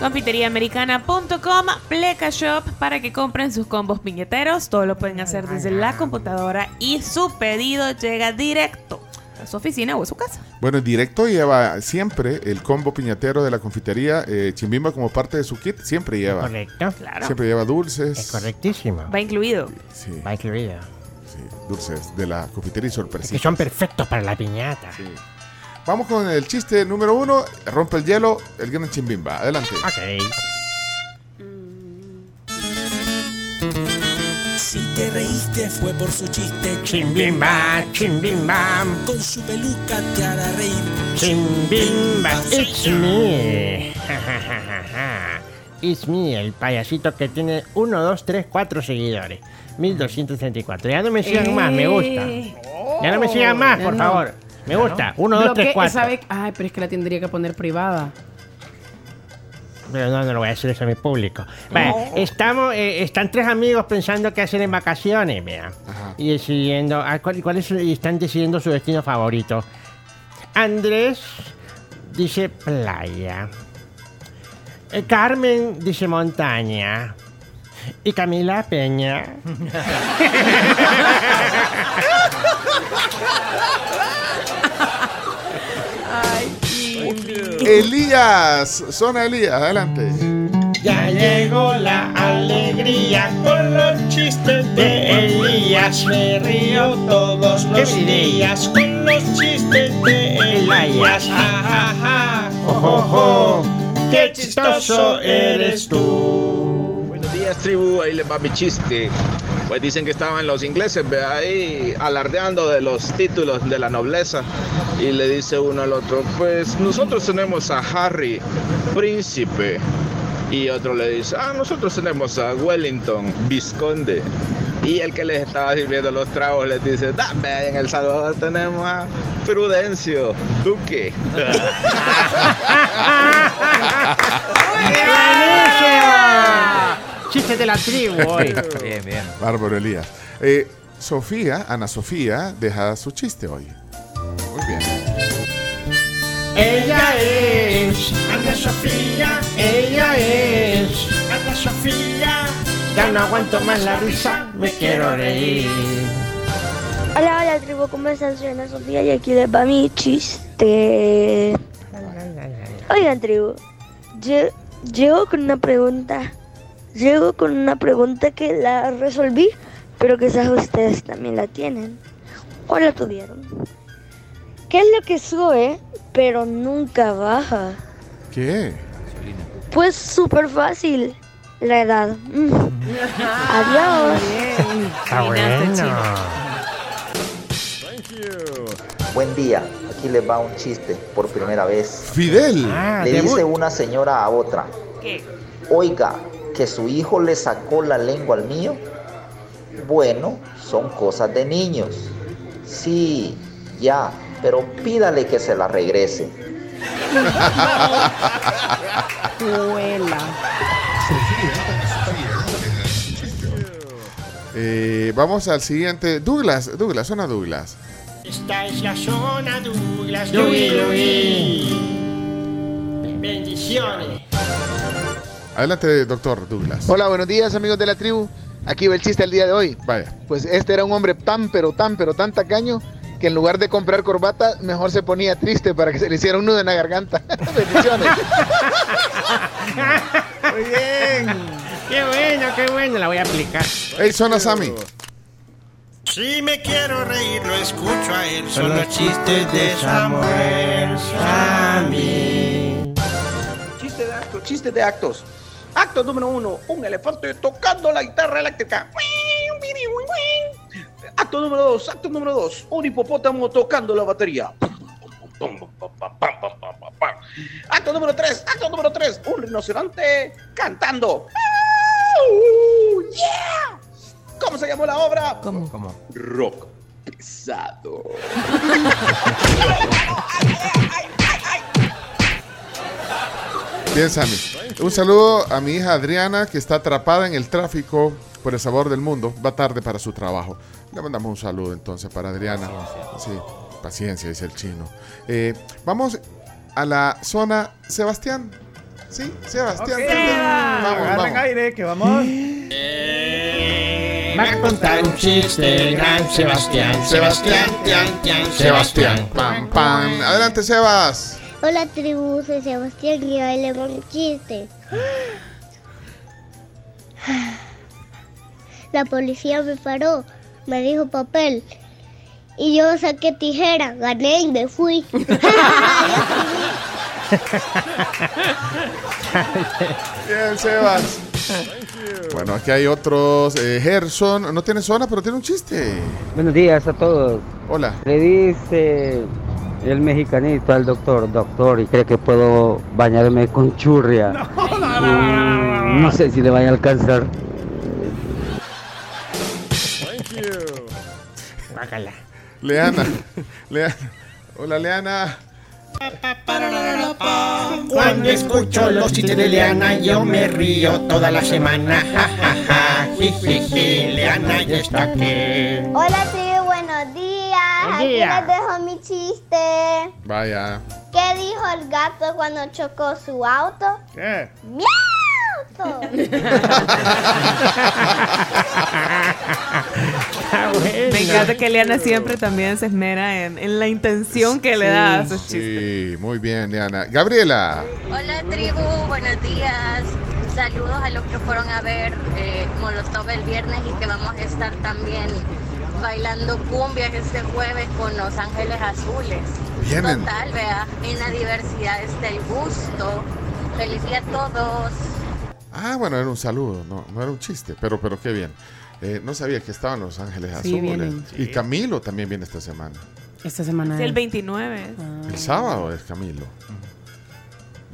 Confiteriaamericana.com, Pleca Shop para que compren sus combos piñeteros. Todo lo pueden hacer desde la computadora y su pedido llega directo a su oficina o a su casa. Bueno, en directo lleva siempre el combo piñatero de la confitería eh, Chimbimba como parte de su kit. Siempre lleva. Correcto. Claro. Siempre lleva dulces. Es correctísimo. Va incluido. Sí, Va incluido. sí, dulces de la confitería y Que son perfectos para la piñata. Sí. Vamos con el chiste número uno. Rompe el hielo, el gran Chimbimba. Adelante. Ok. Si te reíste fue por su chiste. Chimbimba, chimbimba, Con su peluca te hará reír. chimbimba, it's me. It's me, el payasito que tiene 1, 2, 3, 4 seguidores. 1234. Ya no me sigan más, me gusta. Ya no me sigan más, por no. favor. Me gusta. 1, 2, 3, Bloque- 4. ¿sabe? Ay, pero es que la tendría que poner privada. Pero no, no lo voy a decir eso a mi público. Vale, estamos, eh, están tres amigos pensando qué hacer en vacaciones, vea. Y decidiendo, ah, ¿cuál, cuál es su- y están decidiendo su destino favorito. Andrés dice playa. Eh, Carmen dice montaña. Y Camila Peña. Elías, zona Elías, adelante. Ya llegó la alegría con los chistes de Elías. Me río todos los días con los chistes de Elías. Ja, ja, ja. Oh, oh, oh. Qué chistoso eres tú. Buenos días, tribu. Ahí les va mi chiste. Pues dicen que estaban los ingleses ve, ahí alardeando de los títulos de la nobleza. Y le dice uno al otro, pues nosotros tenemos a Harry, príncipe. Y otro le dice, ah, nosotros tenemos a Wellington, visconde. Y el que les estaba sirviendo los tragos les dice, dame, en El Salvador tenemos a Prudencio, duque. Chistes de la tribu hoy. Bien, bien. Bárbaro Elías. Eh, Sofía, Ana Sofía, deja su chiste hoy. Muy bien. Ella es Ana Sofía, ella es Ana Sofía. Ya no aguanto más la risa, me quiero reír. Hola, hola tribu, ¿cómo están? Soy Ana Sofía y aquí les va mi chiste. Oigan tribu, lle- llego con una pregunta, llego con una pregunta que la resolví, pero quizás ustedes también la tienen o la tuvieron. ¿Qué es lo que sube pero nunca baja? ¿Qué? Pues súper fácil, la edad. Mm. Adiós. Está bueno. Buen día, aquí les va un chiste por primera vez. Fidel. Ah, Le dice una señora a otra, ¿Qué? oiga, que su hijo le sacó la lengua al mío. Bueno, son cosas de niños. Sí, ya, pero pídale que se la regrese. Eh, vamos al siguiente. Douglas, Douglas, zona Douglas. Esta es la zona Douglas. Dugui. Bendiciones. Adelante, doctor Douglas. Hola, buenos días amigos de la tribu. Aquí va el chiste del día de hoy. Vaya. Pues este era un hombre tan pero tan pero tan tacaño que en lugar de comprar corbata mejor se ponía triste para que se le hiciera un nudo en la garganta. Bendiciones. Muy bien. Qué bueno, qué bueno. La voy a aplicar. Hey, zona Sammy. Si me quiero reír, lo escucho a él. Son los chistes de Samuel Sammy. Chiste de actos, chiste de actos. Acto número uno, un elefante tocando la guitarra eléctrica. Acto número dos, acto número dos, un hipopótamo tocando la batería. Acto número tres, acto número tres, un rinoceronte cantando. ¿Cómo se llamó la obra? ¿Cómo? ¿Cómo? Rock. pesado. Bien, Sammy. Un saludo a mi hija Adriana, que está atrapada en el tráfico por el sabor del mundo. Va tarde para su trabajo. Le mandamos un saludo entonces para Adriana. Sí, paciencia, dice el chino. Eh, vamos a la zona Sebastián. Sí, Sebastián. Vamos, Agarren vamos. aire, que vamos. Va a contar un chiste el gran Sebastián. Sebastián, tian, Sebastián. Pam, pam. Adelante, Sebas. Hola tribu, soy Sebastián y hoy le pongo un chiste. La policía me paró, me dijo papel y yo saqué tijera, gané y me fui. Bien, Sebas. Bueno, aquí hay otros. Eh, Gerson, no tiene zona, pero tiene un chiste. Buenos días a todos. Hola. Le dice el mexicanito al doctor, doctor, y cree que puedo bañarme con churria. No sé si le vaya a alcanzar. Guácala. Leana. Leana. Hola, Leana. Cuando escucho los chistes de Leana, yo me río toda la semana. Ja, ja, ja. Ji, ji, ji. Leana ya está aquí. Hola tribu, buenos días. Aquí día. les dejo mi chiste. Vaya. ¿Qué dijo el gato cuando chocó su auto? ¿Qué? ¡Miauto! Me encanta que Eliana siempre también se esmera en, en la intención que le da a sus chistes. Sí, muy bien, Leana. Gabriela. Hola tribu, buenos días. Saludos a los que fueron a ver eh, Molotov el viernes y que vamos a estar también bailando cumbias este jueves con Los Ángeles Azules. Vienen. Total, vea, en la diversidad está el gusto. Feliz día a todos. Ah, bueno, era un saludo, no, no era un chiste, pero, pero qué bien. Eh, no sabía que estaban Los Ángeles Sí, Azules. vienen. Y Camilo también viene esta semana. Esta semana. Sí, el es. 29. El sábado es Camilo.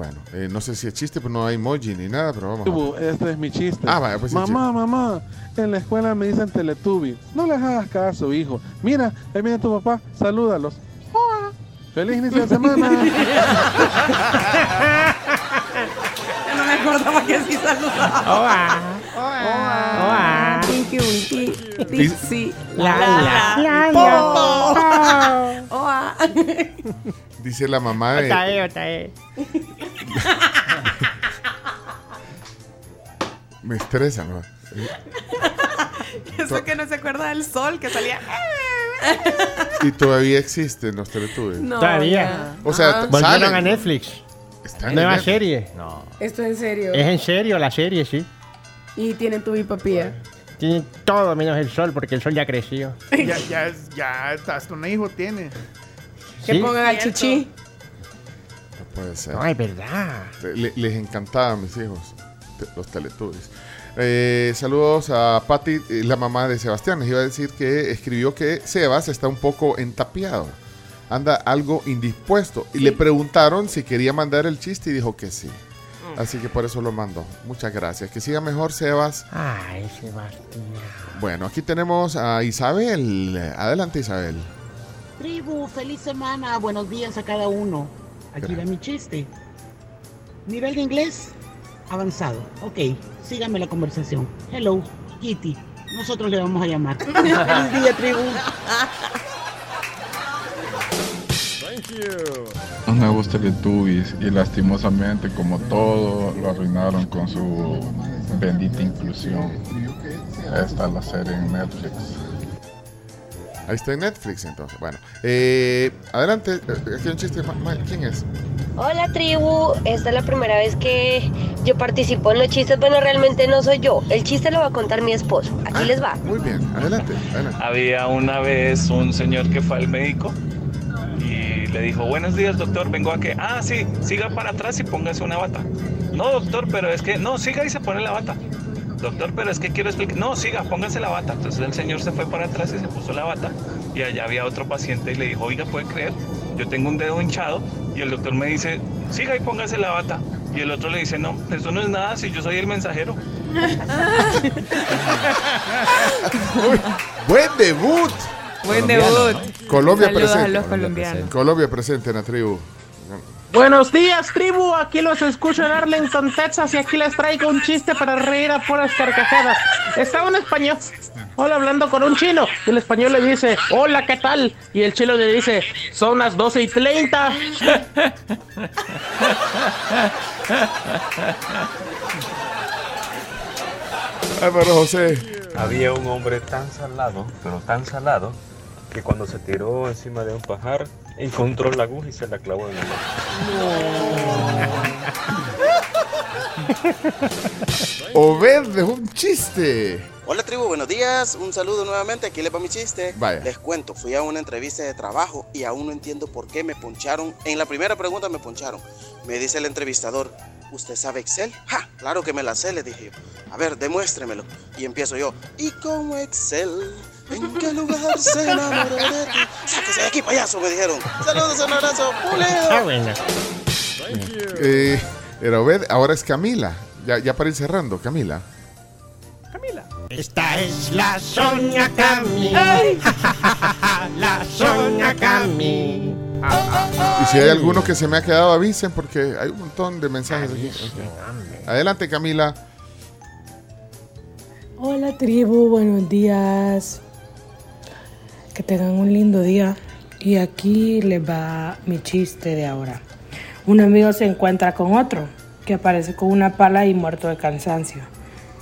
Bueno, eh, no sé si es chiste, pero no hay emoji ni nada, pero vamos. A... este es mi chiste. Ah, vaya, pues sí, Mamá, mamá, en la escuela me dicen Teletubby. No les hagas caso, hijo. Mira, ahí viene tu papá, salúdalos. Hola. Feliz inicio de semana. No me acordaba que así saludaba. Hola. Hola. Pinky Winky. Dixie. La, la. La. Po. Po. Oa. Dice la mamá de. Otra vez. Me estresa, ¿no? Eso que no se acuerda del sol que salía. Y todavía existen los Teletubbies. No, Todavía. O sea. Volvieron salen. a Netflix. Está en Nueva serie. No. Esto es en serio. Es en serio la serie, sí. Y tienen tu bipapía. Tiene todo menos el sol, porque el sol ya creció. Ya, ya, ya hasta un hijo tiene. Que ¿Sí? pongan al chichi. No puede ser. No, es verdad. Le- les encantaban a mis hijos los Teletubbies. Eh, saludos a Patti, eh, la mamá de Sebastián. Les iba a decir que escribió que Sebas está un poco entapiado. Anda algo indispuesto. Y le preguntaron si quería mandar el chiste y dijo que sí. Así que por eso lo mandó. Muchas gracias. Que siga mejor, Sebas. Ay, Sebastián. Bueno, aquí tenemos a Isabel. Adelante, Isabel. Tribu, feliz semana, buenos días a cada uno. Aquí va mi chiste. Nivel de inglés avanzado. Ok, síganme la conversación. Hello, Kitty. Nosotros le vamos a llamar. feliz día, tribu. No me gusta el Tubis y lastimosamente como todo lo arruinaron con su bendita inclusión. Esta es la serie en Netflix. Ahí está en Netflix, entonces. Bueno, eh, adelante. Eh, Aquí hay un chiste. ¿Quién es? Hola tribu, esta es la primera vez que yo participo en los chistes. Bueno, realmente no soy yo. El chiste lo va a contar mi esposo. Aquí les va. Muy bien, adelante. adelante. Había una vez un señor que fue al médico y le dijo, buenos días doctor, vengo a que, ah, sí, siga para atrás y póngase una bata. No, doctor, pero es que, no, siga y se pone la bata. Doctor, pero es que quiero explicar, no, siga, póngase la bata. Entonces el señor se fue para atrás y se puso la bata y allá había otro paciente y le dijo, oiga, ¿puede creer? Yo tengo un dedo hinchado y el doctor me dice, siga y póngase la bata. Y el otro le dice, no, eso no es nada si yo soy el mensajero. Buen debut. Buen Colombiano, debut. Colombia Saludos presente. a los colombianos. Colombia presente en la tribu. Buenos días, tribu. Aquí los escucho en Arlington, Texas, y aquí les traigo un chiste para reír a puras carcajadas. Estaba un español, hola, hablando con un chino, y el español le dice, hola, ¿qué tal? Y el chino le dice, son las 12 y 30. Álvaro José. Había un hombre tan salado, pero tan salado, que cuando se tiró encima de un pajar, encontró la aguja y se la clavó en el Obed dejó un chiste. Hola tribu, buenos días. Un saludo nuevamente. Aquí les va mi chiste. Vaya. Les cuento, fui a una entrevista de trabajo y aún no entiendo por qué me poncharon. En la primera pregunta me poncharon. Me dice el entrevistador, ¿usted sabe Excel? ¡Ja! Claro que me la sé, le dije yo. A ver, demuéstremelo. Y empiezo yo. ¿Y cómo Excel? ¿En qué lugar se enamoró de ti? Sáquese de aquí, payaso, me dijeron. Saludos, un abrazo. Ah, bueno. Eh, era Obed, ahora es Camila. Ya, ya para ir cerrando, Camila. Esta es la Sonia Cami. la Sonia Cami. Y si hay alguno que se me ha quedado, avisen porque hay un montón de mensajes aquí. Ok. Adelante, Camila. Hola tribu, buenos días. Que tengan un lindo día. Y aquí les va mi chiste de ahora. Un amigo se encuentra con otro que aparece con una pala y muerto de cansancio.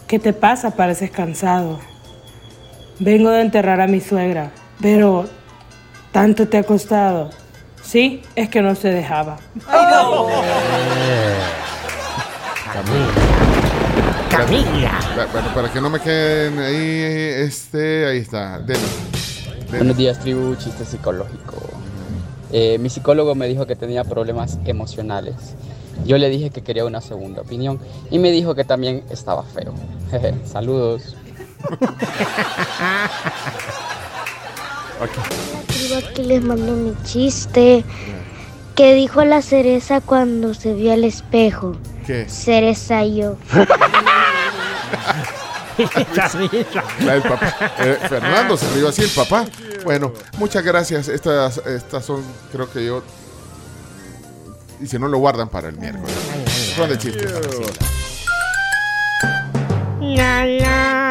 ¿Qué te pasa? Pareces cansado. Vengo de enterrar a mi suegra, pero ¿tanto te ha costado? Sí, es que no se dejaba. Camila. Pa- Bueno, para que no me queden ahí, este, ahí está. Dele. Buenos días, tribu, chiste psicológico. Eh, mi psicólogo me dijo que tenía problemas emocionales. Yo le dije que quería una segunda opinión y me dijo que también estaba feo. Jeje, Saludos. Tribu, aquí les mando mi chiste. ¿Qué dijo la cereza cuando se vio al espejo? ¿Qué? Cereza yo. La del papá. Eh, Fernando se rió así el papá. Bueno, muchas gracias. Estas, estas son, creo que yo. Y si no lo guardan para el miércoles. Son de chistes. La la